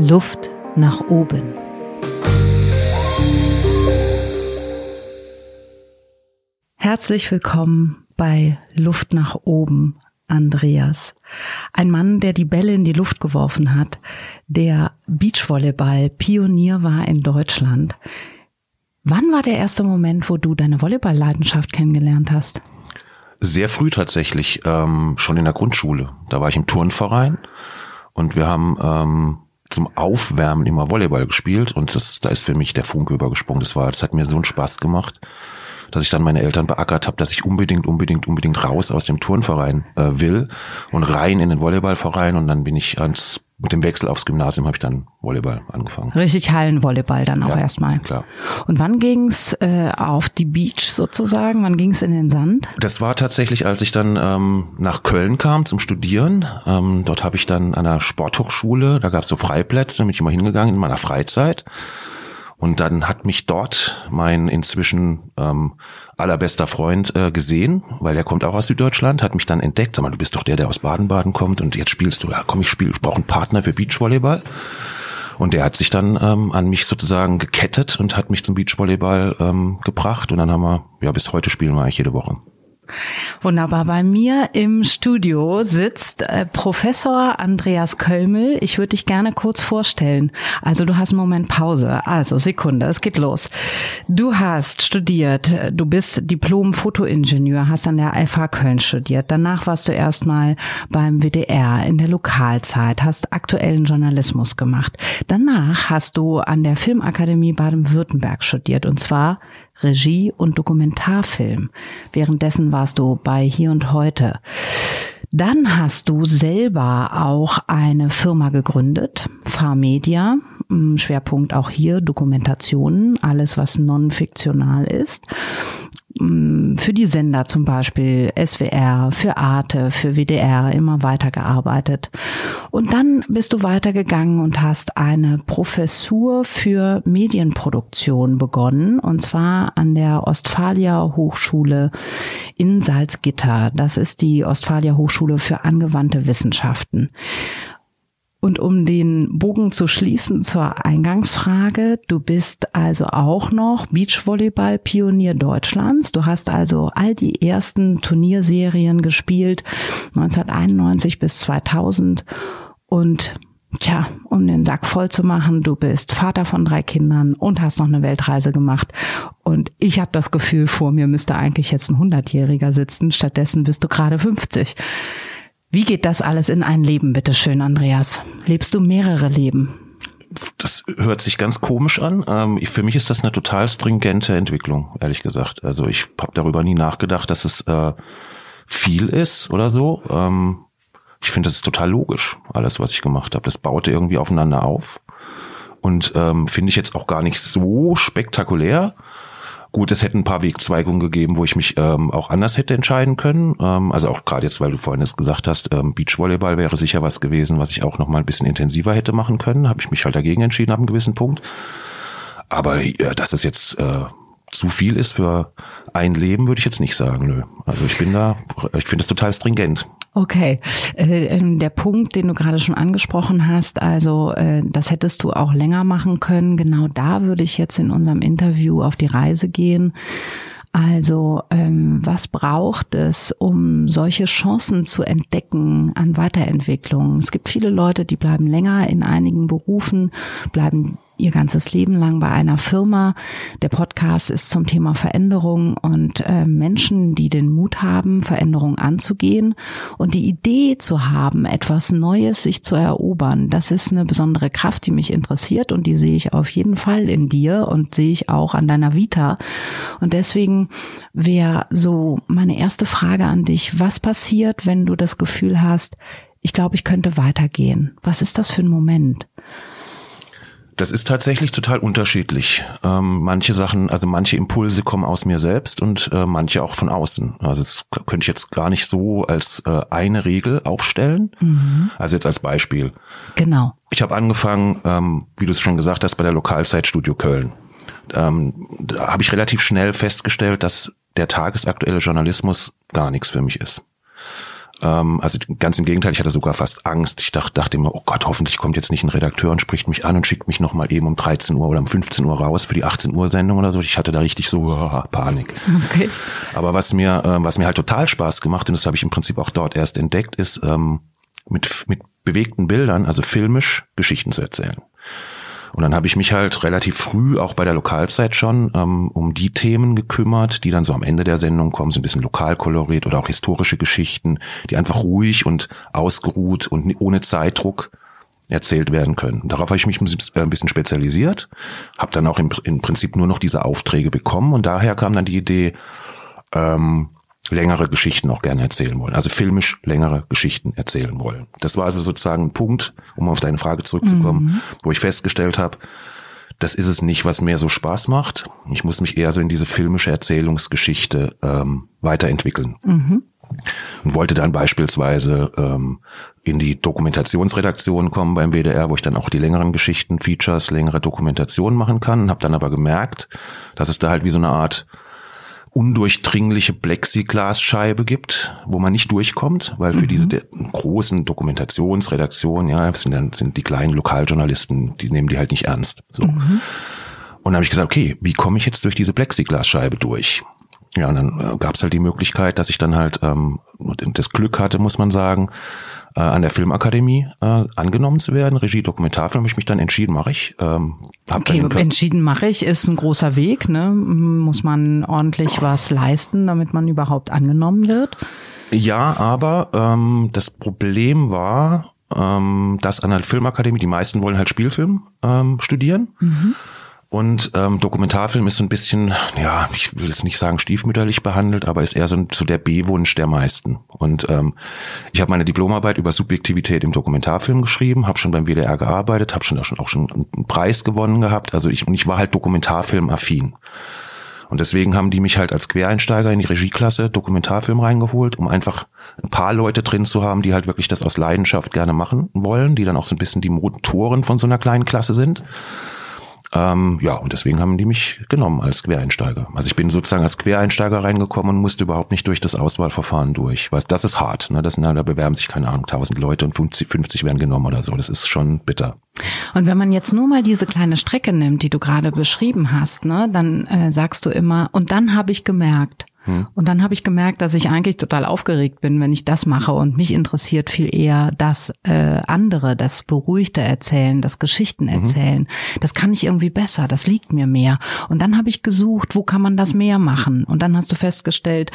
Luft nach oben. Herzlich willkommen bei Luft nach oben, Andreas. Ein Mann, der die Bälle in die Luft geworfen hat, der Beachvolleyball Pionier war in Deutschland. Wann war der erste Moment, wo du deine Volleyball-Leidenschaft kennengelernt hast? Sehr früh tatsächlich, ähm, schon in der Grundschule. Da war ich im Turnverein und wir haben ähm, zum Aufwärmen immer Volleyball gespielt und das, da ist für mich der Funke übergesprungen. Das war, das hat mir so einen Spaß gemacht, dass ich dann meine Eltern beackert habe, dass ich unbedingt, unbedingt, unbedingt raus aus dem Turnverein äh, will und rein in den Volleyballverein und dann bin ich ans mit dem Wechsel aufs Gymnasium habe ich dann Volleyball angefangen. Richtig Hallenvolleyball dann auch ja, erstmal. Klar. Und wann ging's äh, auf die Beach sozusagen? Wann ging's in den Sand? Das war tatsächlich, als ich dann ähm, nach Köln kam zum Studieren. Ähm, dort habe ich dann an der Sporthochschule, da gab's so Freiplätze, bin ich immer hingegangen in meiner Freizeit. Und dann hat mich dort mein inzwischen ähm, allerbester Freund äh, gesehen, weil er kommt auch aus Süddeutschland, hat mich dann entdeckt. Sag mal, du bist doch der, der aus Baden-Baden kommt und jetzt spielst du. Ja, komm, ich spiele, ich brauche einen Partner für Beachvolleyball. Und der hat sich dann ähm, an mich sozusagen gekettet und hat mich zum Beachvolleyball ähm, gebracht. Und dann haben wir, ja, bis heute spielen wir eigentlich jede Woche. Wunderbar. Bei mir im Studio sitzt äh, Professor Andreas Kölmel. Ich würde dich gerne kurz vorstellen. Also du hast einen Moment Pause. Also Sekunde, es geht los. Du hast studiert, du bist Diplom-Fotoingenieur, hast an der Alpha Köln studiert. Danach warst du erstmal beim WDR in der Lokalzeit, hast aktuellen Journalismus gemacht. Danach hast du an der Filmakademie Baden-Württemberg studiert und zwar Regie und Dokumentarfilm. Währenddessen warst du bei Hier und Heute. Dann hast du selber auch eine Firma gegründet, Farmedia. Schwerpunkt auch hier Dokumentationen, alles was non-fiktional ist. Für die Sender zum Beispiel, SWR, für Arte, für WDR immer weitergearbeitet. Und dann bist du weitergegangen und hast eine Professur für Medienproduktion begonnen, und zwar an der Ostfalia Hochschule in Salzgitter. Das ist die Ostfalia Hochschule für angewandte Wissenschaften. Und um den Bogen zu schließen zur Eingangsfrage, du bist also auch noch Beachvolleyball-Pionier Deutschlands. Du hast also all die ersten Turnierserien gespielt, 1991 bis 2000. Und tja, um den Sack voll zu machen, du bist Vater von drei Kindern und hast noch eine Weltreise gemacht. Und ich habe das Gefühl, vor mir müsste eigentlich jetzt ein Hundertjähriger sitzen. Stattdessen bist du gerade 50. Wie geht das alles in ein Leben, bitte schön, Andreas? Lebst du mehrere Leben? Das hört sich ganz komisch an. Ähm, für mich ist das eine total stringente Entwicklung, ehrlich gesagt. Also ich habe darüber nie nachgedacht, dass es äh, viel ist oder so. Ähm, ich finde, das ist total logisch, alles, was ich gemacht habe. Das baute irgendwie aufeinander auf. Und ähm, finde ich jetzt auch gar nicht so spektakulär. Gut, es hätte ein paar Wegzweigungen gegeben, wo ich mich ähm, auch anders hätte entscheiden können. Ähm, also auch gerade jetzt, weil du vorhin es gesagt hast, ähm, Beachvolleyball wäre sicher was gewesen, was ich auch noch mal ein bisschen intensiver hätte machen können. Habe ich mich halt dagegen entschieden ab einem gewissen Punkt. Aber äh, dass es jetzt äh, zu viel ist für ein Leben, würde ich jetzt nicht sagen. Nö. Also ich bin da, ich finde es total stringent. Okay, äh, ähm, der Punkt, den du gerade schon angesprochen hast, also äh, das hättest du auch länger machen können. Genau da würde ich jetzt in unserem Interview auf die Reise gehen. Also ähm, was braucht es, um solche Chancen zu entdecken an Weiterentwicklung? Es gibt viele Leute, die bleiben länger in einigen Berufen, bleiben ihr ganzes Leben lang bei einer Firma. Der Podcast ist zum Thema Veränderung und äh, Menschen, die den Mut haben, Veränderung anzugehen und die Idee zu haben, etwas Neues sich zu erobern. Das ist eine besondere Kraft, die mich interessiert und die sehe ich auf jeden Fall in dir und sehe ich auch an deiner Vita. Und deswegen wäre so meine erste Frage an dich, was passiert, wenn du das Gefühl hast, ich glaube, ich könnte weitergehen. Was ist das für ein Moment? Das ist tatsächlich total unterschiedlich. Ähm, manche Sachen, also manche Impulse kommen aus mir selbst und äh, manche auch von außen. Also das könnte ich jetzt gar nicht so als äh, eine Regel aufstellen. Mhm. Also jetzt als Beispiel. Genau. Ich habe angefangen, ähm, wie du es schon gesagt hast, bei der Lokalzeit Studio Köln. Ähm, da habe ich relativ schnell festgestellt, dass der tagesaktuelle Journalismus gar nichts für mich ist. Ähm, also ganz im Gegenteil, ich hatte sogar fast Angst. Ich dachte, dachte immer, oh Gott, hoffentlich kommt jetzt nicht ein Redakteur und spricht mich an und schickt mich nochmal eben um 13 Uhr oder um 15 Uhr raus für die 18 Uhr Sendung oder so. Ich hatte da richtig so oh, Panik. Okay. Aber was mir, äh, was mir halt total Spaß gemacht, und das habe ich im Prinzip auch dort erst entdeckt, ist ähm, mit, mit bewegten Bildern, also filmisch Geschichten zu erzählen. Und dann habe ich mich halt relativ früh auch bei der Lokalzeit schon ähm, um die Themen gekümmert, die dann so am Ende der Sendung kommen, so ein bisschen lokalkoloriert oder auch historische Geschichten, die einfach ruhig und ausgeruht und ohne Zeitdruck erzählt werden können. Darauf habe ich mich ein bisschen spezialisiert, habe dann auch im, im Prinzip nur noch diese Aufträge bekommen und daher kam dann die Idee, ähm, längere Geschichten auch gerne erzählen wollen. Also filmisch längere Geschichten erzählen wollen. Das war also sozusagen ein Punkt, um auf deine Frage zurückzukommen, mhm. wo ich festgestellt habe, das ist es nicht, was mir so Spaß macht. Ich muss mich eher so in diese filmische Erzählungsgeschichte ähm, weiterentwickeln. Mhm. Und wollte dann beispielsweise ähm, in die Dokumentationsredaktion kommen beim WDR, wo ich dann auch die längeren Geschichten, Features, längere Dokumentationen machen kann. Habe dann aber gemerkt, dass es da halt wie so eine Art undurchdringliche Plexiglasscheibe gibt, wo man nicht durchkommt, weil für mhm. diese großen Dokumentationsredaktionen, ja, sind dann sind die kleinen Lokaljournalisten, die nehmen die halt nicht ernst. So. Mhm. Und dann habe ich gesagt, okay, wie komme ich jetzt durch diese Plexiglasscheibe durch? Ja, und dann äh, gab es halt die Möglichkeit, dass ich dann halt ähm, das Glück hatte, muss man sagen, äh, an der Filmakademie äh, angenommen zu werden. Regie Dokumentarfilm habe ich mich dann entschieden, mache ich. Ähm, okay, entschieden mache ich ist ein großer Weg. Ne? Muss man ordentlich was leisten, damit man überhaupt angenommen wird? Ja, aber ähm, das Problem war, ähm, dass an der Filmakademie die meisten wollen halt Spielfilm ähm, studieren. Mhm. Und ähm, Dokumentarfilm ist so ein bisschen, ja, ich will jetzt nicht sagen stiefmütterlich behandelt, aber ist eher so, so der B-Wunsch der meisten. Und ähm, ich habe meine Diplomarbeit über Subjektivität im Dokumentarfilm geschrieben, habe schon beim WDR gearbeitet, habe schon auch, schon auch schon einen Preis gewonnen gehabt. Also ich und ich war halt Dokumentarfilm-affin. Und deswegen haben die mich halt als Quereinsteiger in die Regieklasse Dokumentarfilm reingeholt, um einfach ein paar Leute drin zu haben, die halt wirklich das aus Leidenschaft gerne machen wollen, die dann auch so ein bisschen die Motoren von so einer kleinen Klasse sind. Ähm, ja, und deswegen haben die mich genommen als Quereinsteiger. Also ich bin sozusagen als Quereinsteiger reingekommen und musste überhaupt nicht durch das Auswahlverfahren durch. Was, das ist hart. Ne? Das sind, da bewerben sich, keine Ahnung, 1000 Leute und 50, 50 werden genommen oder so. Das ist schon bitter. Und wenn man jetzt nur mal diese kleine Strecke nimmt, die du gerade beschrieben hast, ne, dann äh, sagst du immer, und dann habe ich gemerkt, hm. Und dann habe ich gemerkt, dass ich eigentlich total aufgeregt bin, wenn ich das mache. Und mich interessiert viel eher das äh, andere, das beruhigte Erzählen, das Geschichten mhm. erzählen. Mhm. Das kann ich irgendwie besser, das liegt mir mehr. Und dann habe ich gesucht, wo kann man das mehr machen? Und dann hast du festgestellt,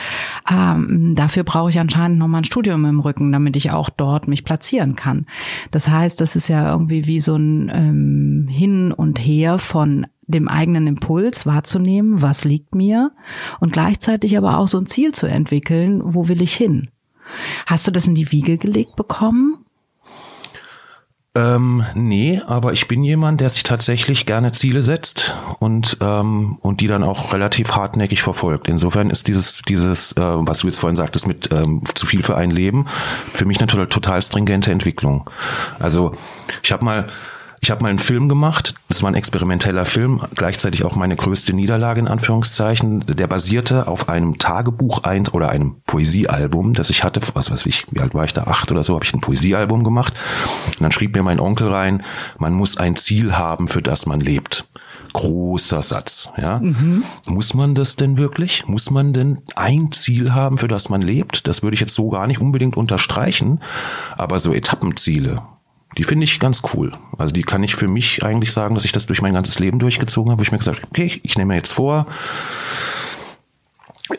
ähm, dafür brauche ich anscheinend nochmal ein Studium im Rücken, damit ich auch dort mich platzieren kann. Das heißt, das ist ja irgendwie wie so ein ähm, Hin und Her von dem eigenen Impuls wahrzunehmen, was liegt mir und gleichzeitig aber auch so ein Ziel zu entwickeln, wo will ich hin? Hast du das in die Wiege gelegt bekommen? Ähm, nee, aber ich bin jemand, der sich tatsächlich gerne Ziele setzt und ähm, und die dann auch relativ hartnäckig verfolgt. Insofern ist dieses dieses, äh, was du jetzt vorhin sagtest, mit ähm, zu viel für ein Leben, für mich eine total, total stringente Entwicklung. Also ich habe mal ich habe mal einen Film gemacht, das war ein experimenteller Film, gleichzeitig auch meine größte Niederlage in Anführungszeichen. Der basierte auf einem Tagebuch ein oder einem Poesiealbum, das ich hatte, was weiß ich, wie alt war ich da, acht oder so, habe ich ein Poesiealbum gemacht. Und dann schrieb mir mein Onkel rein, man muss ein Ziel haben, für das man lebt großer Satz. Ja, mhm. muss man das denn wirklich? Muss man denn ein Ziel haben, für das man lebt? Das würde ich jetzt so gar nicht unbedingt unterstreichen, aber so Etappenziele die finde ich ganz cool. Also die kann ich für mich eigentlich sagen, dass ich das durch mein ganzes Leben durchgezogen habe, wo ich mir gesagt habe, okay, ich nehme mir jetzt vor,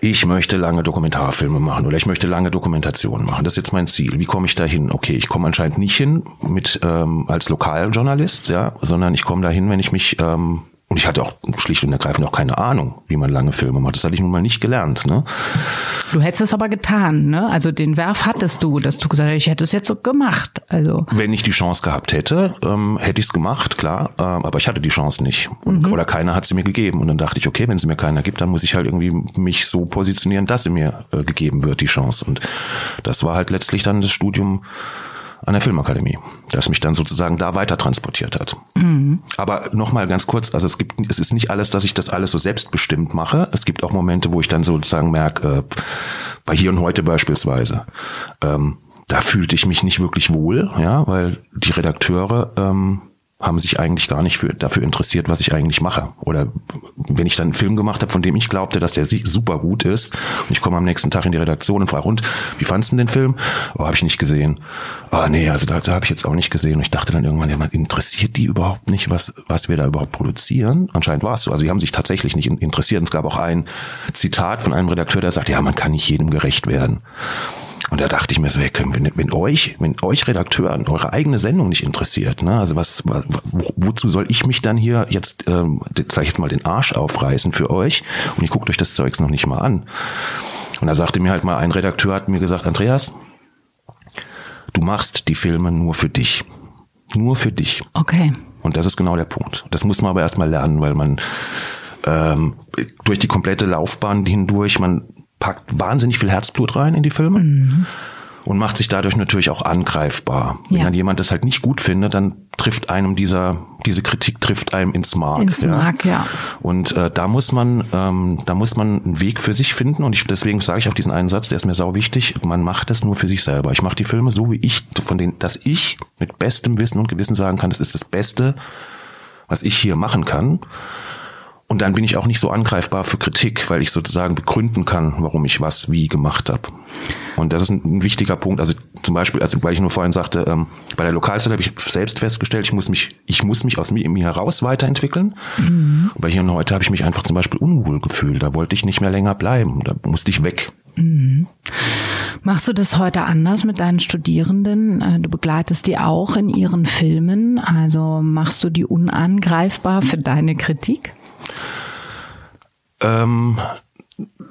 ich möchte lange Dokumentarfilme machen oder ich möchte lange Dokumentationen machen. Das ist jetzt mein Ziel. Wie komme ich da hin? Okay, ich komme anscheinend nicht hin mit ähm, als Lokaljournalist, ja, sondern ich komme da hin, wenn ich mich ähm, und ich hatte auch schlicht und ergreifend auch keine Ahnung, wie man lange Filme macht. Das hatte ich nun mal nicht gelernt. Ne? Du hättest es aber getan, ne? Also den Werf hattest du, dass du gesagt hast, ich hätte es jetzt so gemacht. Also wenn ich die Chance gehabt hätte, ähm, hätte ich es gemacht, klar. Äh, aber ich hatte die Chance nicht und, mhm. oder keiner hat sie mir gegeben. Und dann dachte ich, okay, wenn sie mir keiner gibt, dann muss ich halt irgendwie mich so positionieren, dass sie mir äh, gegeben wird die Chance. Und das war halt letztlich dann das Studium an der Filmakademie, das mich dann sozusagen da weiter transportiert hat. Mhm. Aber nochmal ganz kurz, also es gibt, es ist nicht alles, dass ich das alles so selbstbestimmt mache. Es gibt auch Momente, wo ich dann sozusagen merke, äh, bei hier und heute beispielsweise, ähm, da fühlte ich mich nicht wirklich wohl, ja, weil die Redakteure ähm, haben sich eigentlich gar nicht für, dafür interessiert, was ich eigentlich mache. Oder wenn ich dann einen Film gemacht habe, von dem ich glaubte, dass der super gut ist, und ich komme am nächsten Tag in die Redaktion und frage, und wie fandst du den Film? Oh, habe ich nicht gesehen. Oh, nee, also da, da habe ich jetzt auch nicht gesehen. Und ich dachte dann irgendwann, ja, man interessiert die überhaupt nicht, was, was wir da überhaupt produzieren? Anscheinend war es so. Also die haben sich tatsächlich nicht interessiert. Und es gab auch ein Zitat von einem Redakteur, der sagt, ja, man kann nicht jedem gerecht werden. Und da dachte ich mir so, wenn, wenn euch, wenn euch Redakteuren eure eigene Sendung nicht interessiert, ne, also was, wo, wozu soll ich mich dann hier jetzt, ähm, sag ich jetzt mal, den Arsch aufreißen für euch und ihr guckt euch das Zeugs noch nicht mal an. Und da sagte mir halt mal ein Redakteur, hat mir gesagt, Andreas, du machst die Filme nur für dich. Nur für dich. Okay. Und das ist genau der Punkt. Das muss man aber erstmal lernen, weil man ähm, durch die komplette Laufbahn hindurch, man packt wahnsinnig viel Herzblut rein in die Filme. Mhm. Und macht sich dadurch natürlich auch angreifbar. Wenn ja. dann jemand das halt nicht gut findet, dann trifft einem dieser, diese Kritik trifft einem ins Mark. Ins ja. Mark, ja. Und äh, da muss man, ähm, da muss man einen Weg für sich finden. Und ich, deswegen sage ich auch diesen einen Satz, der ist mir sau wichtig. Man macht das nur für sich selber. Ich mache die Filme so, wie ich, von denen, dass ich mit bestem Wissen und Gewissen sagen kann, das ist das Beste, was ich hier machen kann. Und dann bin ich auch nicht so angreifbar für Kritik, weil ich sozusagen begründen kann, warum ich was wie gemacht habe. Und das ist ein, wichtiger Punkt. Also zum Beispiel, also weil ich nur vorhin sagte, ähm, bei der Lokalzeit habe ich selbst festgestellt, ich muss mich, ich muss mich aus mir, mir heraus weiterentwickeln. Mhm. Und bei hier und heute habe ich mich einfach zum Beispiel unwohl gefühlt. Da wollte ich nicht mehr länger bleiben. Da musste ich weg. Mhm. Machst du das heute anders mit deinen Studierenden? Äh, du begleitest die auch in ihren Filmen. Also machst du die unangreifbar für deine Kritik? Ähm,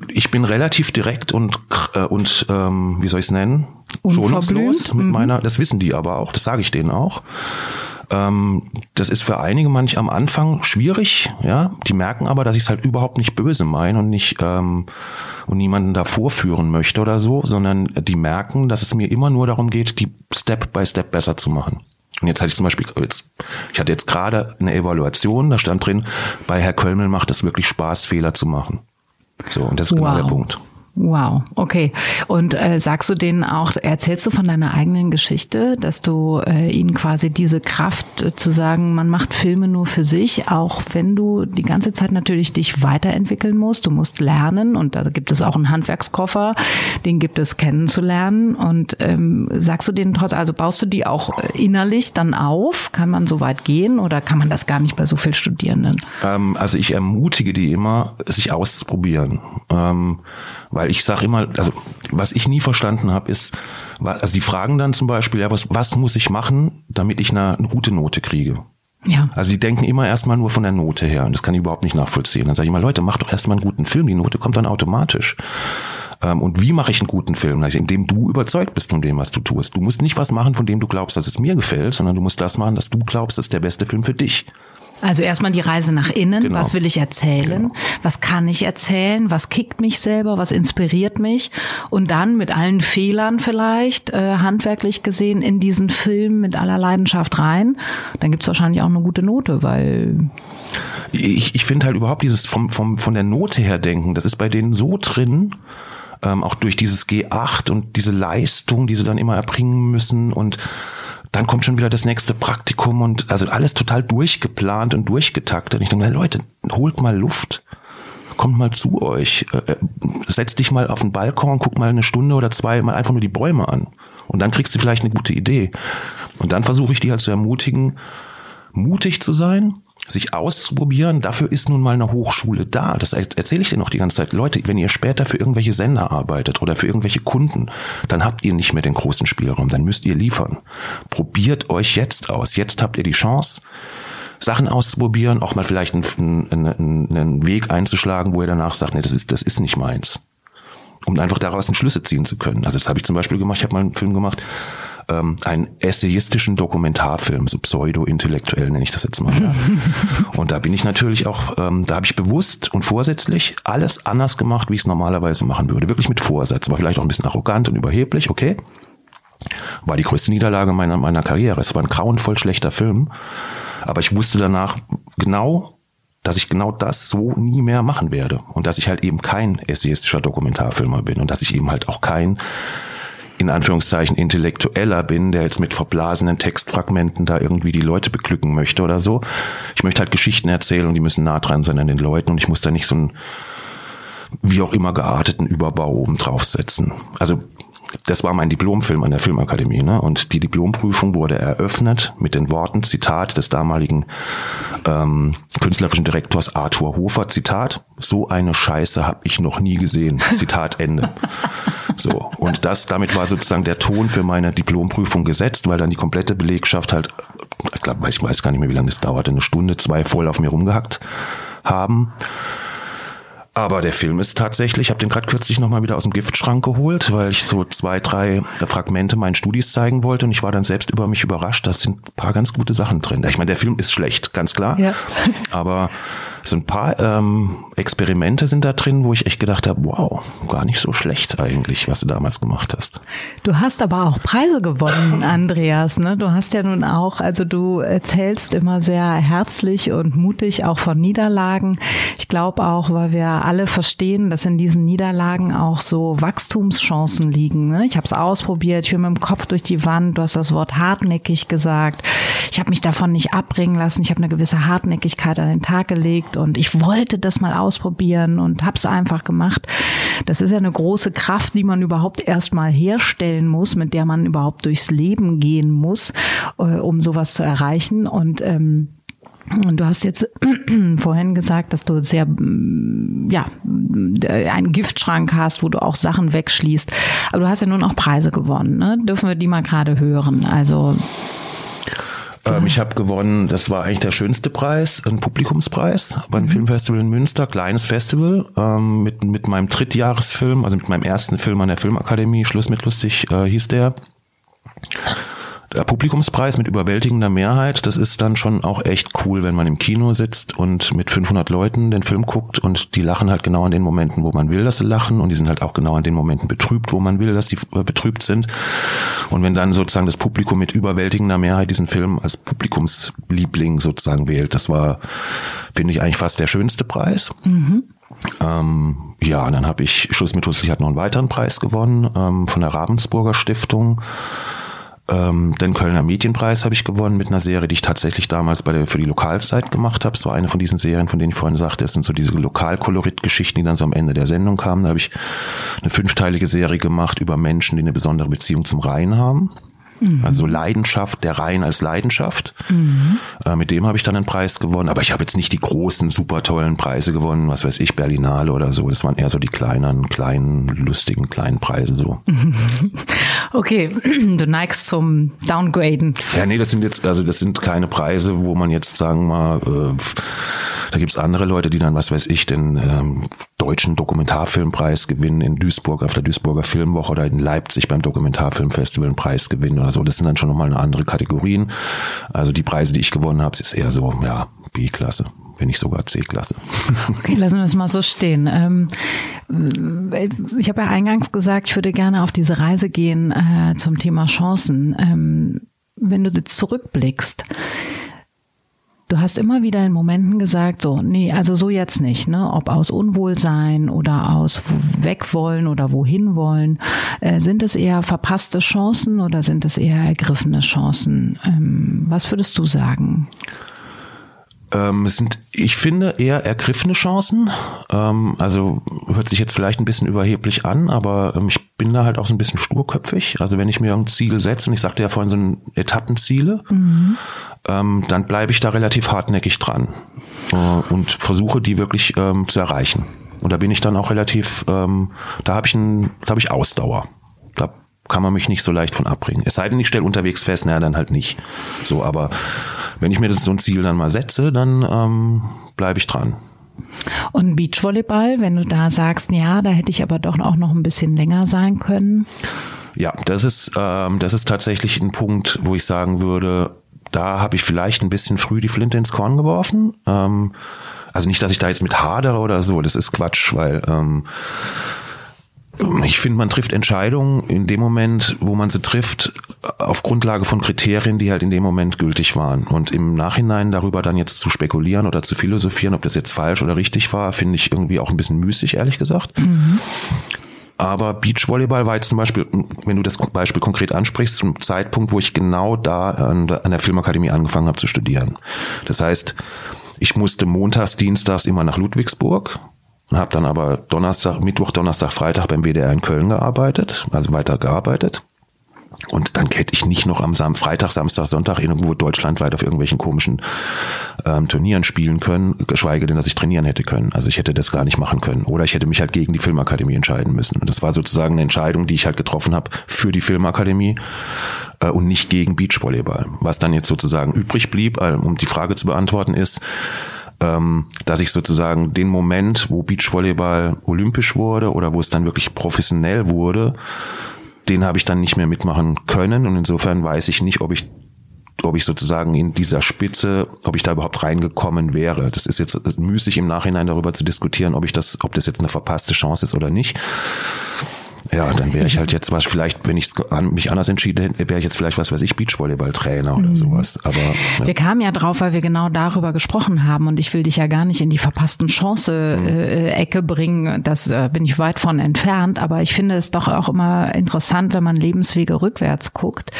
ich bin relativ direkt und äh, und ähm, wie soll ich es nennen? Schonungslos mit mhm. meiner. Das wissen die aber auch. Das sage ich denen auch. Ähm, das ist für einige manch am Anfang schwierig. Ja, die merken aber, dass ich es halt überhaupt nicht böse meine und nicht ähm, und niemanden da vorführen möchte oder so, sondern die merken, dass es mir immer nur darum geht, die Step by Step besser zu machen. Und jetzt hatte ich zum Beispiel, jetzt, ich hatte jetzt gerade eine Evaluation, da stand drin, bei Herr Kölmel macht es wirklich Spaß, Fehler zu machen. So, und das ist wow. genau der Punkt. Wow, okay. Und äh, sagst du denen auch, erzählst du von deiner eigenen Geschichte, dass du äh, ihnen quasi diese Kraft äh, zu sagen, man macht Filme nur für sich, auch wenn du die ganze Zeit natürlich dich weiterentwickeln musst, du musst lernen und da gibt es auch einen Handwerkskoffer, den gibt es kennenzulernen und ähm, sagst du denen trotzdem, also baust du die auch äh, innerlich dann auf? Kann man so weit gehen oder kann man das gar nicht bei so vielen Studierenden? Ähm, also ich ermutige die immer, sich auszuprobieren. Ähm, weil ich sage immer, also was ich nie verstanden habe, ist, also die fragen dann zum Beispiel, ja, was, was muss ich machen, damit ich eine, eine gute Note kriege? Ja. Also die denken immer erstmal nur von der Note her und das kann ich überhaupt nicht nachvollziehen. Dann sage ich immer, Leute, mach doch erstmal einen guten Film, die Note kommt dann automatisch. Ähm, und wie mache ich einen guten Film? Also indem du überzeugt bist von dem, was du tust. Du musst nicht was machen, von dem du glaubst, dass es mir gefällt, sondern du musst das machen, dass du glaubst, das ist der beste Film für dich. Also erstmal die Reise nach innen. Genau. Was will ich erzählen? Genau. Was kann ich erzählen? Was kickt mich selber? Was inspiriert mich? Und dann mit allen Fehlern vielleicht, äh, handwerklich gesehen, in diesen Film mit aller Leidenschaft rein. Dann gibt's wahrscheinlich auch eine gute Note, weil ich, ich finde halt überhaupt dieses vom, vom, von der Note her denken, das ist bei denen so drin, ähm, auch durch dieses G8 und diese Leistung, die sie dann immer erbringen müssen und dann kommt schon wieder das nächste Praktikum und also alles total durchgeplant und durchgetaktet. Und ich denke, Leute, holt mal Luft. Kommt mal zu euch. Äh, äh, setz dich mal auf den Balkon, guck mal eine Stunde oder zwei mal einfach nur die Bäume an. Und dann kriegst du vielleicht eine gute Idee. Und dann versuche ich die halt zu ermutigen, mutig zu sein, sich auszuprobieren. Dafür ist nun mal eine Hochschule da. Das erzähle ich dir noch die ganze Zeit. Leute, wenn ihr später für irgendwelche Sender arbeitet oder für irgendwelche Kunden, dann habt ihr nicht mehr den großen Spielraum. Dann müsst ihr liefern. Probiert euch jetzt aus. Jetzt habt ihr die Chance, Sachen auszuprobieren, auch mal vielleicht einen, einen, einen Weg einzuschlagen, wo ihr danach sagt, nee, das ist, das ist nicht meins. Um einfach daraus einen Schlüsse ziehen zu können. Also das habe ich zum Beispiel gemacht. Ich habe mal einen Film gemacht, ähm, einen essayistischen Dokumentarfilm, so pseudo-intellektuell nenne ich das jetzt mal. Ja. und da bin ich natürlich auch, ähm, da habe ich bewusst und vorsätzlich alles anders gemacht, wie ich es normalerweise machen würde. Wirklich mit Vorsatz, war vielleicht auch ein bisschen arrogant und überheblich, okay. war die größte Niederlage meiner, meiner Karriere. Es war ein grauenvoll schlechter Film. Aber ich wusste danach genau, dass ich genau das so nie mehr machen werde. Und dass ich halt eben kein essayistischer Dokumentarfilmer bin und dass ich eben halt auch kein in Anführungszeichen intellektueller bin, der jetzt mit verblasenen Textfragmenten da irgendwie die Leute beglücken möchte oder so. Ich möchte halt Geschichten erzählen und die müssen nah dran sein an den Leuten und ich muss da nicht so einen wie auch immer gearteten Überbau oben draufsetzen. Also das war mein Diplomfilm an der Filmakademie. Ne? Und die Diplomprüfung wurde eröffnet mit den Worten, Zitat des damaligen ähm, künstlerischen Direktors Arthur Hofer, Zitat, so eine Scheiße habe ich noch nie gesehen. Zitat Ende. So, und das, damit war sozusagen der Ton für meine Diplomprüfung gesetzt, weil dann die komplette Belegschaft halt, ich glaube, ich weiß gar nicht mehr, wie lange das dauerte, eine Stunde, zwei voll auf mir rumgehackt haben. Aber der Film ist tatsächlich, ich habe den gerade kürzlich nochmal wieder aus dem Giftschrank geholt, weil ich so zwei, drei Fragmente meinen Studis zeigen wollte und ich war dann selbst über mich überrascht, da sind ein paar ganz gute Sachen drin. Ich meine, der Film ist schlecht, ganz klar. Ja. Aber so ein paar ähm, Experimente sind da drin, wo ich echt gedacht habe, wow, gar nicht so schlecht eigentlich, was du damals gemacht hast. Du hast aber auch Preise gewonnen, Andreas. Ne? Du hast ja nun auch, also du erzählst immer sehr herzlich und mutig auch von Niederlagen. Ich glaube auch, weil wir alle verstehen, dass in diesen Niederlagen auch so Wachstumschancen liegen. Ne? Ich habe es ausprobiert, ich bin mit dem Kopf durch die Wand. Du hast das Wort hartnäckig gesagt. Ich habe mich davon nicht abbringen lassen. Ich habe eine gewisse Hartnäckigkeit an den Tag gelegt und ich wollte das mal ausprobieren und hab's einfach gemacht. Das ist ja eine große Kraft, die man überhaupt erstmal herstellen muss, mit der man überhaupt durchs Leben gehen muss, äh, um sowas zu erreichen und ähm, und du hast jetzt vorhin gesagt, dass du sehr, ja, einen Giftschrank hast, wo du auch Sachen wegschließt. Aber du hast ja nun auch Preise gewonnen. Ne? Dürfen wir die mal gerade hören? Also ähm, ich habe gewonnen, das war eigentlich der schönste Preis, ein Publikumspreis beim mhm. Filmfestival in Münster, kleines Festival, ähm, mit, mit meinem Drittjahresfilm, also mit meinem ersten Film an der Filmakademie, Schluss mit lustig äh, hieß der. Publikumspreis mit überwältigender Mehrheit, das ist dann schon auch echt cool, wenn man im Kino sitzt und mit 500 Leuten den Film guckt und die lachen halt genau an den Momenten, wo man will, dass sie lachen und die sind halt auch genau an den Momenten betrübt, wo man will, dass sie äh, betrübt sind. Und wenn dann sozusagen das Publikum mit überwältigender Mehrheit diesen Film als Publikumsliebling sozusagen wählt, das war, finde ich, eigentlich fast der schönste Preis. Mhm. Ähm, ja, und dann habe ich Schuss mit Husslich hat noch einen weiteren Preis gewonnen ähm, von der Ravensburger Stiftung. Ähm, den Kölner Medienpreis habe ich gewonnen mit einer Serie, die ich tatsächlich damals bei der, für die Lokalzeit gemacht habe. Es war eine von diesen Serien, von denen ich vorhin sagte, es sind so diese Lokalkolorit-Geschichten, die dann so am Ende der Sendung kamen. Da habe ich eine fünfteilige Serie gemacht über Menschen, die eine besondere Beziehung zum Rhein haben. Mhm. Also Leidenschaft, der Rhein als Leidenschaft. Mhm. Äh, mit dem habe ich dann einen Preis gewonnen. Aber ich habe jetzt nicht die großen, super tollen Preise gewonnen, was weiß ich, Berlinale oder so. Das waren eher so die kleinen, kleinen, lustigen, kleinen Preise so. Okay, du neigst zum Downgraden. Ja, nee, das sind jetzt, also das sind keine Preise, wo man jetzt sagen mal, äh, da gibt's andere Leute, die dann, was weiß ich, den ähm, deutschen Dokumentarfilmpreis gewinnen in Duisburg auf der Duisburger Filmwoche oder in Leipzig beim Dokumentarfilmfestival einen Preis gewinnen oder so. Das sind dann schon nochmal eine andere Kategorien. Also die Preise, die ich gewonnen habe, ist eher so, ja, B-Klasse wenn nicht sogar C-Klasse. Okay, lassen wir es mal so stehen. Ähm, ich habe ja eingangs gesagt, ich würde gerne auf diese Reise gehen äh, zum Thema Chancen. Ähm, wenn du zurückblickst, Du hast immer wieder in Momenten gesagt, so, nee, also so jetzt nicht, ne? Ob aus Unwohlsein oder aus wegwollen oder wohin wollen. Äh, sind es eher verpasste Chancen oder sind es eher ergriffene Chancen? Ähm, was würdest du sagen? Ähm, es sind, ich finde, eher ergriffene Chancen. Ähm, also hört sich jetzt vielleicht ein bisschen überheblich an, aber ähm, ich bin da halt auch so ein bisschen sturköpfig. Also wenn ich mir ein Ziel setze, und ich sagte ja vorhin so ein Etappenziele, mhm. ähm, dann bleibe ich da relativ hartnäckig dran äh, und versuche die wirklich ähm, zu erreichen. Und da bin ich dann auch relativ, ähm, da habe ich, ein, da hab ich Ausdauer. Da kann man mich nicht so leicht von abbringen. Es sei denn, ich stelle unterwegs fest, naja, dann halt nicht. So, aber wenn ich mir das so ein Ziel dann mal setze, dann ähm, bleibe ich dran. Und Beachvolleyball, wenn du da sagst, ja, da hätte ich aber doch auch noch ein bisschen länger sein können. Ja, das ist, ähm, das ist tatsächlich ein Punkt, wo ich sagen würde, da habe ich vielleicht ein bisschen früh die Flinte ins Korn geworfen. Ähm, also nicht, dass ich da jetzt mit hadere oder so, das ist Quatsch, weil ähm, Ich finde, man trifft Entscheidungen in dem Moment, wo man sie trifft, auf Grundlage von Kriterien, die halt in dem Moment gültig waren. Und im Nachhinein darüber dann jetzt zu spekulieren oder zu philosophieren, ob das jetzt falsch oder richtig war, finde ich irgendwie auch ein bisschen müßig, ehrlich gesagt. Mhm. Aber Beachvolleyball war jetzt zum Beispiel, wenn du das Beispiel konkret ansprichst, zum Zeitpunkt, wo ich genau da an der Filmakademie angefangen habe zu studieren. Das heißt, ich musste montags, dienstags immer nach Ludwigsburg und habe dann aber Donnerstag, Mittwoch, Donnerstag, Freitag beim WDR in Köln gearbeitet, also weiter gearbeitet. Und dann hätte ich nicht noch am Sam Freitag, Samstag, Sonntag irgendwo deutschlandweit auf irgendwelchen komischen ähm, Turnieren spielen können, geschweige denn, dass ich trainieren hätte können. Also ich hätte das gar nicht machen können. Oder ich hätte mich halt gegen die Filmakademie entscheiden müssen. Und das war sozusagen eine Entscheidung, die ich halt getroffen habe für die Filmakademie äh, und nicht gegen Beachvolleyball. Was dann jetzt sozusagen übrig blieb, äh, um die Frage zu beantworten, ist, dass ich sozusagen den Moment, wo Beachvolleyball olympisch wurde oder wo es dann wirklich professionell wurde, den habe ich dann nicht mehr mitmachen können und insofern weiß ich nicht, ob ich ob ich sozusagen in dieser Spitze, ob ich da überhaupt reingekommen wäre. Das ist jetzt müßig im Nachhinein darüber zu diskutieren, ob ich das, ob das jetzt eine verpasste Chance ist oder nicht. Ja, dann wäre ich halt jetzt was, vielleicht, wenn ich mich anders entschieden hätte, wäre ich jetzt vielleicht, was weiß ich, Beachvolleyball-Trainer oder mhm. sowas. Aber ja. Wir kamen ja drauf, weil wir genau darüber gesprochen haben und ich will dich ja gar nicht in die verpassten Chance-Ecke mhm. äh, bringen. Das äh, bin ich weit von entfernt, aber ich finde es doch auch immer interessant, wenn man Lebenswege rückwärts guckt.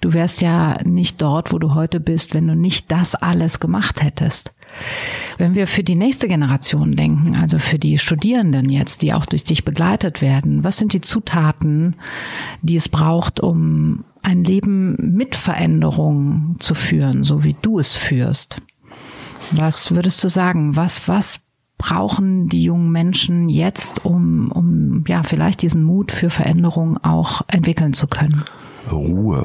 Du wärst ja nicht dort, wo du heute bist, wenn du nicht das alles gemacht hättest. Wenn wir für die nächste Generation denken, also für die Studierenden jetzt, die auch durch dich begleitet werden, was sind die Zutaten, die es braucht, um ein Leben mit Veränderungen zu führen, so wie du es führst? Was würdest du sagen? Was, was brauchen die jungen Menschen jetzt, um, um ja vielleicht diesen Mut für Veränderung auch entwickeln zu können? Ruhe.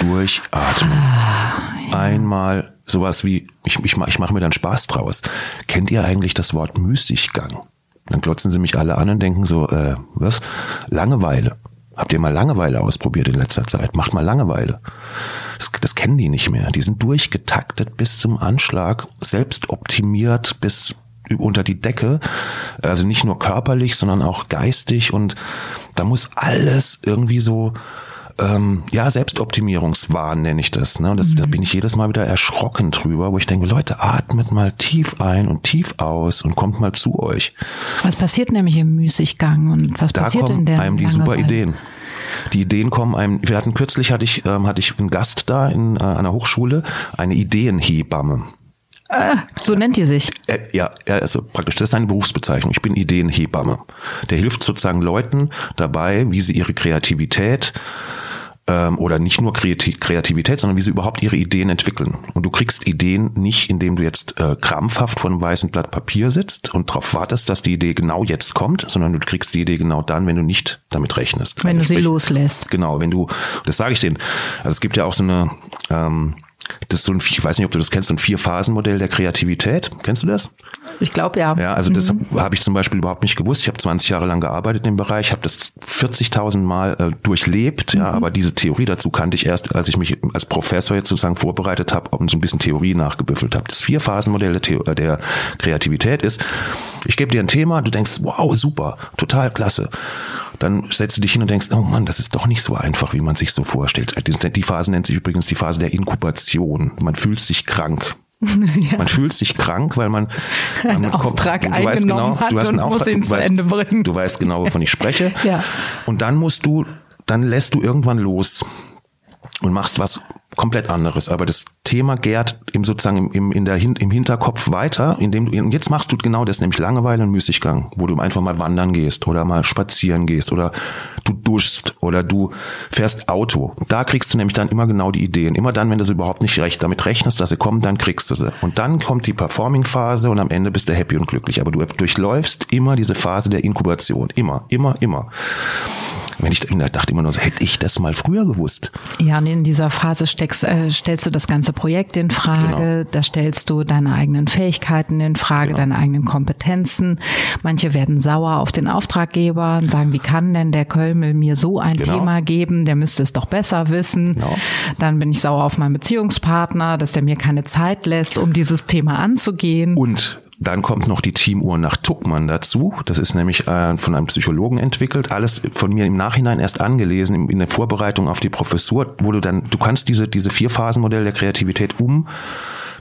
Durchatmen. Ah, ja. Einmal sowas wie, ich, ich, ich mache mir dann Spaß draus. Kennt ihr eigentlich das Wort Müßiggang? Dann glotzen sie mich alle an und denken so, äh, was? Langeweile. Habt ihr mal Langeweile ausprobiert in letzter Zeit? Macht mal Langeweile. Das, das kennen die nicht mehr. Die sind durchgetaktet bis zum Anschlag, selbst optimiert bis unter die Decke. Also nicht nur körperlich, sondern auch geistig. Und da muss alles irgendwie so ähm, ja, Selbstoptimierungswahn nenne ich das. Ne? Und das, mhm. da bin ich jedes Mal wieder erschrocken drüber, wo ich denke, Leute, atmet mal tief ein und tief aus und kommt mal zu euch. Was passiert nämlich im Müßiggang und was da passiert in der einem die super Ideen. Die Ideen kommen einem, wir hatten kürzlich hatte ich, ähm, hatte ich einen Gast da in äh, einer Hochschule, eine Ideenhebamme. Ah, so nennt ihr sich. Äh, ja, also praktisch, das ist eine Berufsbezeichnung. Ich bin Ideenhebamme. Der hilft sozusagen Leuten dabei, wie sie ihre Kreativität ähm, oder nicht nur Kreativität, sondern wie sie überhaupt ihre Ideen entwickeln. Und du kriegst Ideen nicht, indem du jetzt äh, krampfhaft vor einem weißen Blatt Papier sitzt und darauf wartest, dass die Idee genau jetzt kommt, sondern du kriegst die Idee genau dann, wenn du nicht damit rechnest. Wenn also du sprich, sie loslässt. Genau, wenn du, das sage ich denen. Also es gibt ja auch so eine ähm, das ist so ein, ich weiß nicht, ob du das kennst, so ein Vier-Phasen-Modell der Kreativität. Kennst du das? Ich glaube ja. Ja, also das mhm. habe ich zum Beispiel überhaupt nicht gewusst. Ich habe 20 Jahre lang gearbeitet in dem Bereich, habe das 40.000 Mal äh, durchlebt. Mhm. Ja, aber diese Theorie dazu kannte ich erst, als ich mich als Professor jetzt sozusagen vorbereitet habe und so ein bisschen Theorie nachgebüffelt habe. Das Vier-Phasen-Modell der, äh, der Kreativität ist, ich gebe dir ein Thema, du denkst, wow, super, total klasse dann setzt du dich hin und denkst, oh Mann, das ist doch nicht so einfach, wie man sich so vorstellt. Die Phase nennt sich übrigens die Phase der Inkubation. Man fühlt sich krank. Ja. Man fühlt sich krank, weil man, man einen Auftrag kommt, du weißt genau, du hast einen Auftrag, du weißt, du weißt genau, wovon ich spreche. ja. Und dann musst du, dann lässt du irgendwann los und machst was komplett anderes. Aber das Thema gärt im sozusagen im, in der, im Hinterkopf weiter, indem du, und jetzt machst du genau das, nämlich Langeweile und Müßiggang, wo du einfach mal wandern gehst oder mal spazieren gehst oder du duschst oder du fährst Auto. Da kriegst du nämlich dann immer genau die Ideen. Immer dann, wenn du sie überhaupt nicht recht damit rechnest, dass sie kommen, dann kriegst du sie. Und dann kommt die Performing-Phase und am Ende bist du happy und glücklich. Aber du durchläufst immer diese Phase der Inkubation. Immer, immer, immer. Wenn ich dachte immer nur so, hätte ich das mal früher gewusst. Ja, und in dieser Phase steckst, äh, stellst du das ganze Projekt in Frage, genau. da stellst du deine eigenen Fähigkeiten in Frage, genau. deine eigenen Kompetenzen. Manche werden sauer auf den Auftraggeber und sagen, wie kann denn der Kölmel mir so ein genau. Thema geben, der müsste es doch besser wissen. Genau. Dann bin ich sauer auf meinen Beziehungspartner, dass der mir keine Zeit lässt, um dieses Thema anzugehen. Und Dann kommt noch die Teamuhr nach Tuckmann dazu. Das ist nämlich äh, von einem Psychologen entwickelt. Alles von mir im Nachhinein erst angelesen, in, in der Vorbereitung auf die Professur, wo du dann, du kannst diese, diese Vier-Phasen-Modell der Kreativität um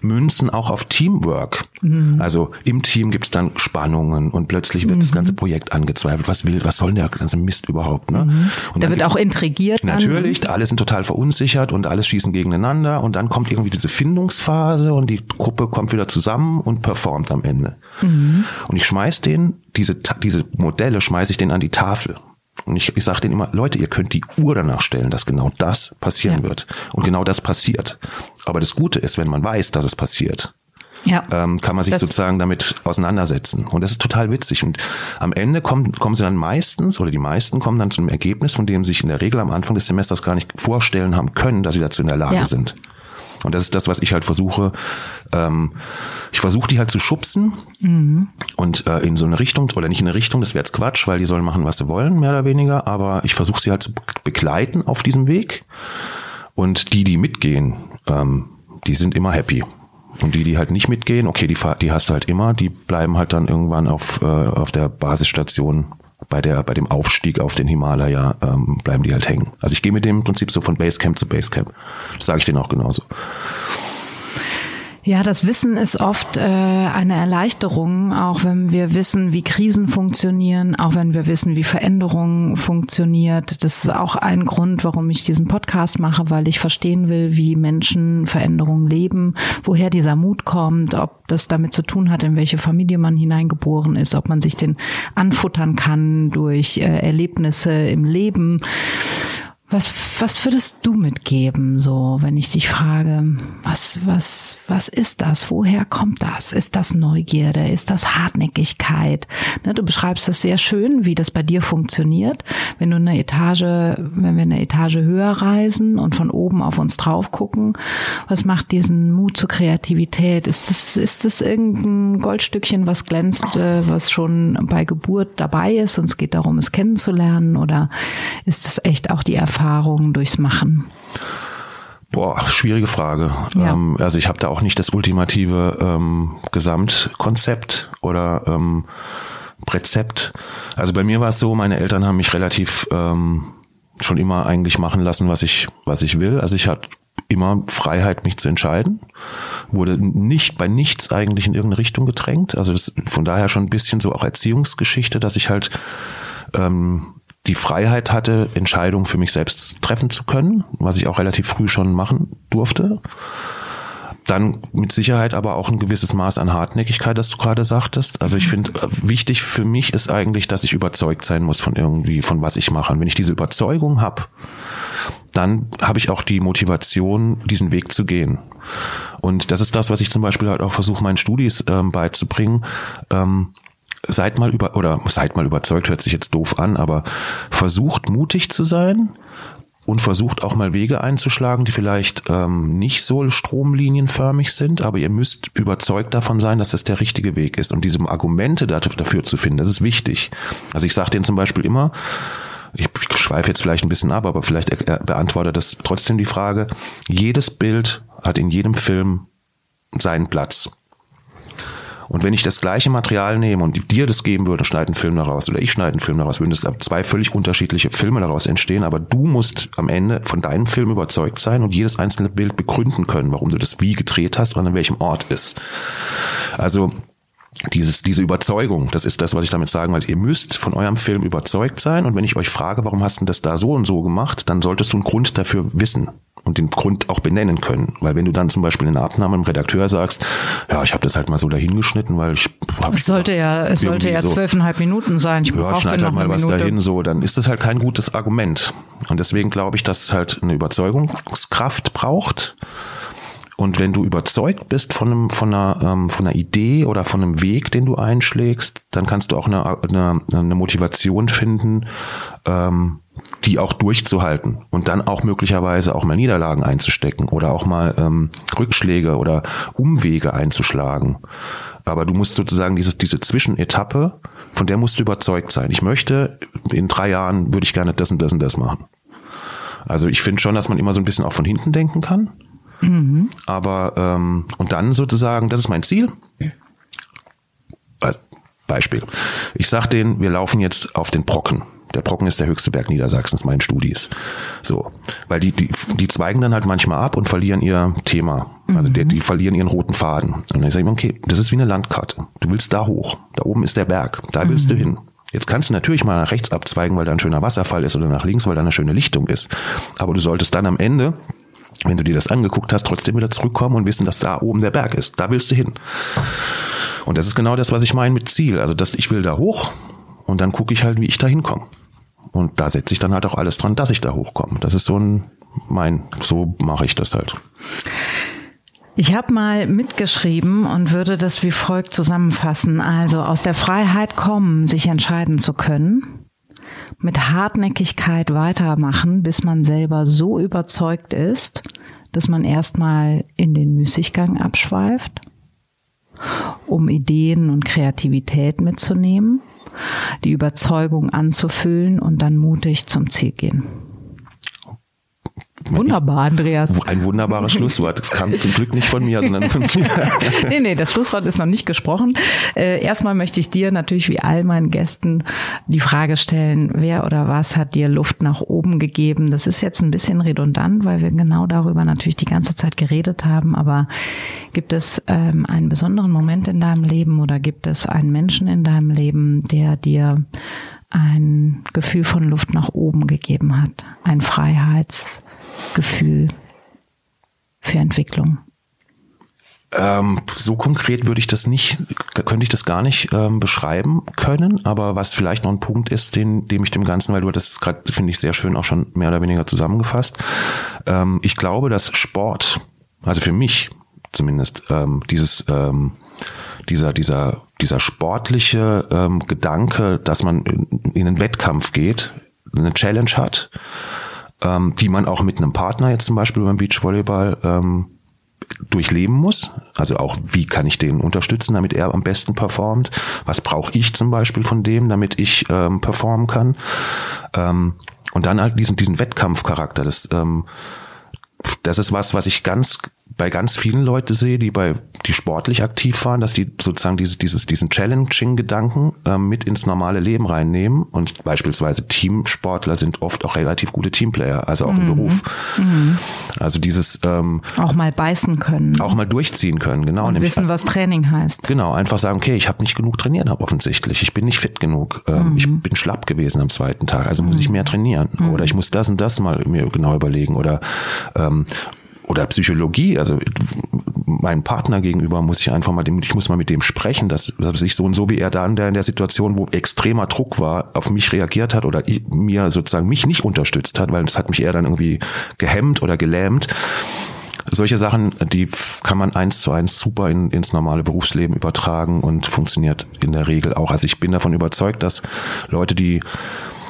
münzen auch auf Teamwork. Mhm. Also im Team gibt's dann Spannungen und plötzlich wird mhm. das ganze Projekt angezweifelt. Was will, was soll denn der ganze Mist überhaupt? Ne? Mhm. Und da wird auch intrigiert. Natürlich, dann. alle sind total verunsichert und alles schießen gegeneinander und dann kommt irgendwie diese Findungsphase und die Gruppe kommt wieder zusammen und performt am Ende. Mhm. Und ich schmeiß den, diese, diese Modelle schmeiße ich den an die Tafel. Und ich, ich sage denen immer, Leute, ihr könnt die Uhr danach stellen, dass genau das passieren ja. wird. Und genau das passiert. Aber das Gute ist, wenn man weiß, dass es passiert, ja. ähm, kann man sich das sozusagen damit auseinandersetzen. Und das ist total witzig. Und am Ende kommen, kommen sie dann meistens, oder die meisten kommen dann zu einem Ergebnis, von dem sie sich in der Regel am Anfang des Semesters gar nicht vorstellen haben können, dass sie dazu in der Lage ja. sind. Und das ist das, was ich halt versuche. Ähm, ich versuche die halt zu schubsen mhm. und äh, in so eine Richtung, oder nicht in eine Richtung, das wäre jetzt Quatsch, weil die sollen machen, was sie wollen, mehr oder weniger. Aber ich versuche sie halt zu begleiten auf diesem Weg. Und die, die mitgehen, ähm, die sind immer happy. Und die, die halt nicht mitgehen, okay, die, die hast du halt immer, die bleiben halt dann irgendwann auf, äh, auf der Basisstation bei der bei dem Aufstieg auf den Himalaya ähm, bleiben die halt hängen. Also ich gehe mit dem Prinzip so von Basecamp zu Basecamp. Das sage ich denen auch genauso. Ja, das Wissen ist oft äh, eine Erleichterung, auch wenn wir wissen, wie Krisen funktionieren, auch wenn wir wissen, wie Veränderungen funktioniert. Das ist auch ein Grund, warum ich diesen Podcast mache, weil ich verstehen will, wie Menschen Veränderungen leben, woher dieser Mut kommt, ob das damit zu tun hat, in welche Familie man hineingeboren ist, ob man sich den anfuttern kann durch äh, Erlebnisse im Leben. Was, was würdest du mitgeben, so, wenn ich dich frage, was, was, was ist das? Woher kommt das? Ist das Neugierde? Ist das Hartnäckigkeit? Ne, du beschreibst das sehr schön, wie das bei dir funktioniert. Wenn du eine Etage, wenn wir eine Etage höher reisen und von oben auf uns drauf gucken, was macht diesen Mut zur Kreativität? Ist das, ist das irgendein Goldstückchen, was glänzt, äh, was schon bei Geburt dabei ist und es geht darum, es kennenzulernen? Oder ist es echt auch die Erfahrung? Erfahrungen durchs Machen? Boah, schwierige Frage. Ja. Ähm, also ich habe da auch nicht das ultimative ähm, Gesamtkonzept oder ähm, Rezept. Also bei mir war es so, meine Eltern haben mich relativ ähm, schon immer eigentlich machen lassen, was ich, was ich will. Also ich hatte immer Freiheit, mich zu entscheiden. Wurde nicht bei nichts eigentlich in irgendeine Richtung gedrängt. Also das, von daher schon ein bisschen so auch Erziehungsgeschichte, dass ich halt ähm, die Freiheit hatte, Entscheidungen für mich selbst treffen zu können, was ich auch relativ früh schon machen durfte. Dann mit Sicherheit aber auch ein gewisses Maß an Hartnäckigkeit, das du gerade sagtest. Also ich mhm. finde, äh, wichtig für mich ist eigentlich, dass ich überzeugt sein muss von irgendwie, von was ich mache. Und wenn ich diese Überzeugung habe, dann habe ich auch die Motivation, diesen Weg zu gehen. Und das ist das, was ich zum Beispiel halt auch versuche, meinen Studis ähm, beizubringen. Ähm, seid mal über oder seid mal überzeugt, hört sich jetzt doof an, aber versucht mutig zu sein und versucht auch mal Wege einzuschlagen, die vielleicht ähm, nicht so stromlinienförmig sind, aber ihr müsst überzeugt davon sein, dass das der richtige Weg ist. Und diese Argumente dafür zu finden, das ist wichtig. Also ich sage denen zum Beispiel immer, ich schweife jetzt vielleicht ein bisschen ab, aber vielleicht beantwortet das trotzdem die Frage, jedes Bild hat in jedem Film seinen Platz. Und wenn ich das gleiche Material nehme und dir das geben würde, schneide einen Film daraus oder ich schneide einen Film daraus, würden das zwei völlig unterschiedliche Filme daraus entstehen. Aber du musst am Ende von deinem Film überzeugt sein und jedes einzelne Bild begründen können, warum du das wie gedreht hast und an welchem Ort ist. Also dieses, diese Überzeugung, das ist das, was ich damit sagen will. Ihr müsst von eurem Film überzeugt sein. Und wenn ich euch frage, warum hast du das da so und so gemacht, dann solltest du einen Grund dafür wissen und den Grund auch benennen können. Weil wenn du dann zum Beispiel in der Abnahme im Redakteur sagst, ja, ich habe das halt mal so dahingeschnitten, weil ich hab Es sollte ja, es sollte ja zwölfeinhalb so, Minuten sein. Ich ja, schneid halt mal was Minute. dahin, so, dann ist das halt kein gutes Argument. Und deswegen glaube ich, dass es halt eine Überzeugungskraft braucht und wenn du überzeugt bist von, einem, von, einer, ähm, von einer Idee oder von einem Weg, den du einschlägst, dann kannst du auch eine, eine, eine Motivation finden, ähm, die auch durchzuhalten und dann auch möglicherweise auch mal Niederlagen einzustecken oder auch mal ähm, Rückschläge oder Umwege einzuschlagen. Aber du musst sozusagen dieses, diese Zwischenetappe, von der musst du überzeugt sein. Ich möchte, in drei Jahren würde ich gerne das und das und das machen. Also ich finde schon, dass man immer so ein bisschen auch von hinten denken kann. Mhm. Aber ähm, und dann sozusagen, das ist mein Ziel. Beispiel. Ich sag denen, wir laufen jetzt auf den Brocken. Der Brocken ist der höchste Berg Niedersachsens, meinen Studis. So, weil die, die, die zweigen dann halt manchmal ab und verlieren ihr Thema. Also die, die verlieren ihren roten Faden. Und dann sage ich, okay, das ist wie eine Landkarte. Du willst da hoch. Da oben ist der Berg. Da willst du hin. Jetzt kannst du natürlich mal nach rechts abzweigen, weil da ein schöner Wasserfall ist oder nach links, weil da eine schöne Lichtung ist. Aber du solltest dann am Ende wenn du dir das angeguckt hast, trotzdem wieder zurückkommen und wissen, dass da oben der Berg ist. Da willst du hin. Und das ist genau das, was ich meine mit Ziel. Also, dass ich will da hoch und dann gucke ich halt, wie ich da hinkomme. Und da setze ich dann halt auch alles dran, dass ich da hochkomme. Das ist so ein mein, so mache ich das halt. Ich habe mal mitgeschrieben und würde das wie folgt zusammenfassen. Also aus der Freiheit kommen, sich entscheiden zu können, mit Hartnäckigkeit weitermachen, bis man selber so überzeugt ist, dass man erstmal in den Müßiggang abschweift, um Ideen und Kreativität mitzunehmen, die Überzeugung anzufüllen und dann mutig zum Ziel gehen. Wunderbar, Andreas. Ein wunderbares Schlusswort. Das kam zum Glück nicht von mir, sondern von dir. nee, nee, das Schlusswort ist noch nicht gesprochen. Äh, erstmal möchte ich dir natürlich wie all meinen Gästen die Frage stellen, wer oder was hat dir Luft nach oben gegeben? Das ist jetzt ein bisschen redundant, weil wir genau darüber natürlich die ganze Zeit geredet haben. Aber gibt es ähm, einen besonderen Moment in deinem Leben oder gibt es einen Menschen in deinem Leben, der dir ein Gefühl von Luft nach oben gegeben hat? Ein Freiheits- Gefühl für Entwicklung? Ähm, so konkret würde ich das nicht, könnte ich das gar nicht ähm, beschreiben können, aber was vielleicht noch ein Punkt ist, den, dem ich dem Ganzen, weil du das gerade, finde ich, sehr schön auch schon mehr oder weniger zusammengefasst. Ähm, ich glaube, dass Sport, also für mich zumindest, ähm, dieses, ähm, dieser, dieser, dieser sportliche ähm, Gedanke, dass man in, in einen Wettkampf geht, eine Challenge hat, ähm, die man auch mit einem Partner jetzt zum Beispiel beim Beachvolleyball ähm, durchleben muss. Also auch, wie kann ich den unterstützen, damit er am besten performt? Was brauche ich zum Beispiel von dem, damit ich ähm, performen kann? Ähm, und dann halt diesen, diesen Wettkampfcharakter. Das, ähm, das ist was, was ich ganz bei ganz vielen Leuten sehe, die bei die sportlich aktiv waren, dass die sozusagen dieses, dieses diesen Challenging-Gedanken ähm, mit ins normale Leben reinnehmen und beispielsweise Teamsportler sind oft auch relativ gute Teamplayer, also auch mhm. im Beruf. Mhm. Also dieses ähm, auch mal beißen können, auch mal durchziehen können, genau. Und wissen, was Training heißt. Genau, einfach sagen, okay, ich habe nicht genug trainiert, offensichtlich, ich bin nicht fit genug, ähm, mhm. ich bin schlapp gewesen am zweiten Tag, also muss ich mhm. mehr trainieren mhm. oder ich muss das und das mal mir genau überlegen oder ähm, oder Psychologie, also meinem Partner gegenüber muss ich einfach mal, ich muss mal mit dem sprechen, dass, dass ich so und so wie er da in der, in der Situation, wo extremer Druck war, auf mich reagiert hat oder mir sozusagen mich nicht unterstützt hat, weil das hat mich eher dann irgendwie gehemmt oder gelähmt. Solche Sachen, die kann man eins zu eins super in, ins normale Berufsleben übertragen und funktioniert in der Regel auch. Also ich bin davon überzeugt, dass Leute, die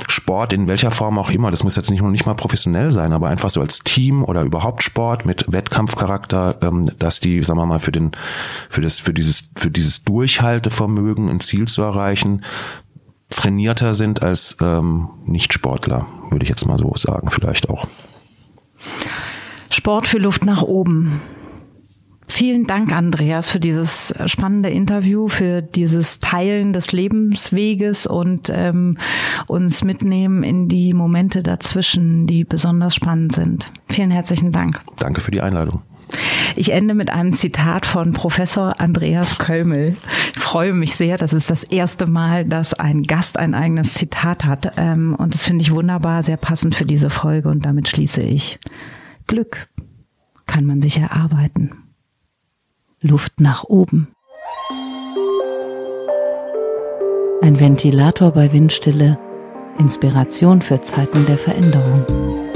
Sport in welcher Form auch immer, das muss jetzt nicht nur nicht mal professionell sein, aber einfach so als Team oder überhaupt Sport mit Wettkampfcharakter, ähm, dass die, sagen wir mal, für den, für das, für dieses, für dieses Durchhaltevermögen ein Ziel zu erreichen, trainierter sind als ähm, Nicht-Sportler, würde ich jetzt mal so sagen, vielleicht auch. Sport für Luft nach oben. Vielen Dank, Andreas, für dieses spannende Interview, für dieses Teilen des Lebensweges und ähm, uns mitnehmen in die Momente dazwischen, die besonders spannend sind. Vielen herzlichen Dank. Danke für die Einladung. Ich ende mit einem Zitat von Professor Andreas Kölmel. Ich freue mich sehr, das ist das erste Mal, dass ein Gast ein eigenes Zitat hat. Ähm, und das finde ich wunderbar, sehr passend für diese Folge. Und damit schließe ich. Glück kann man sich erarbeiten. Luft nach oben. Ein Ventilator bei Windstille, Inspiration für Zeiten der Veränderung.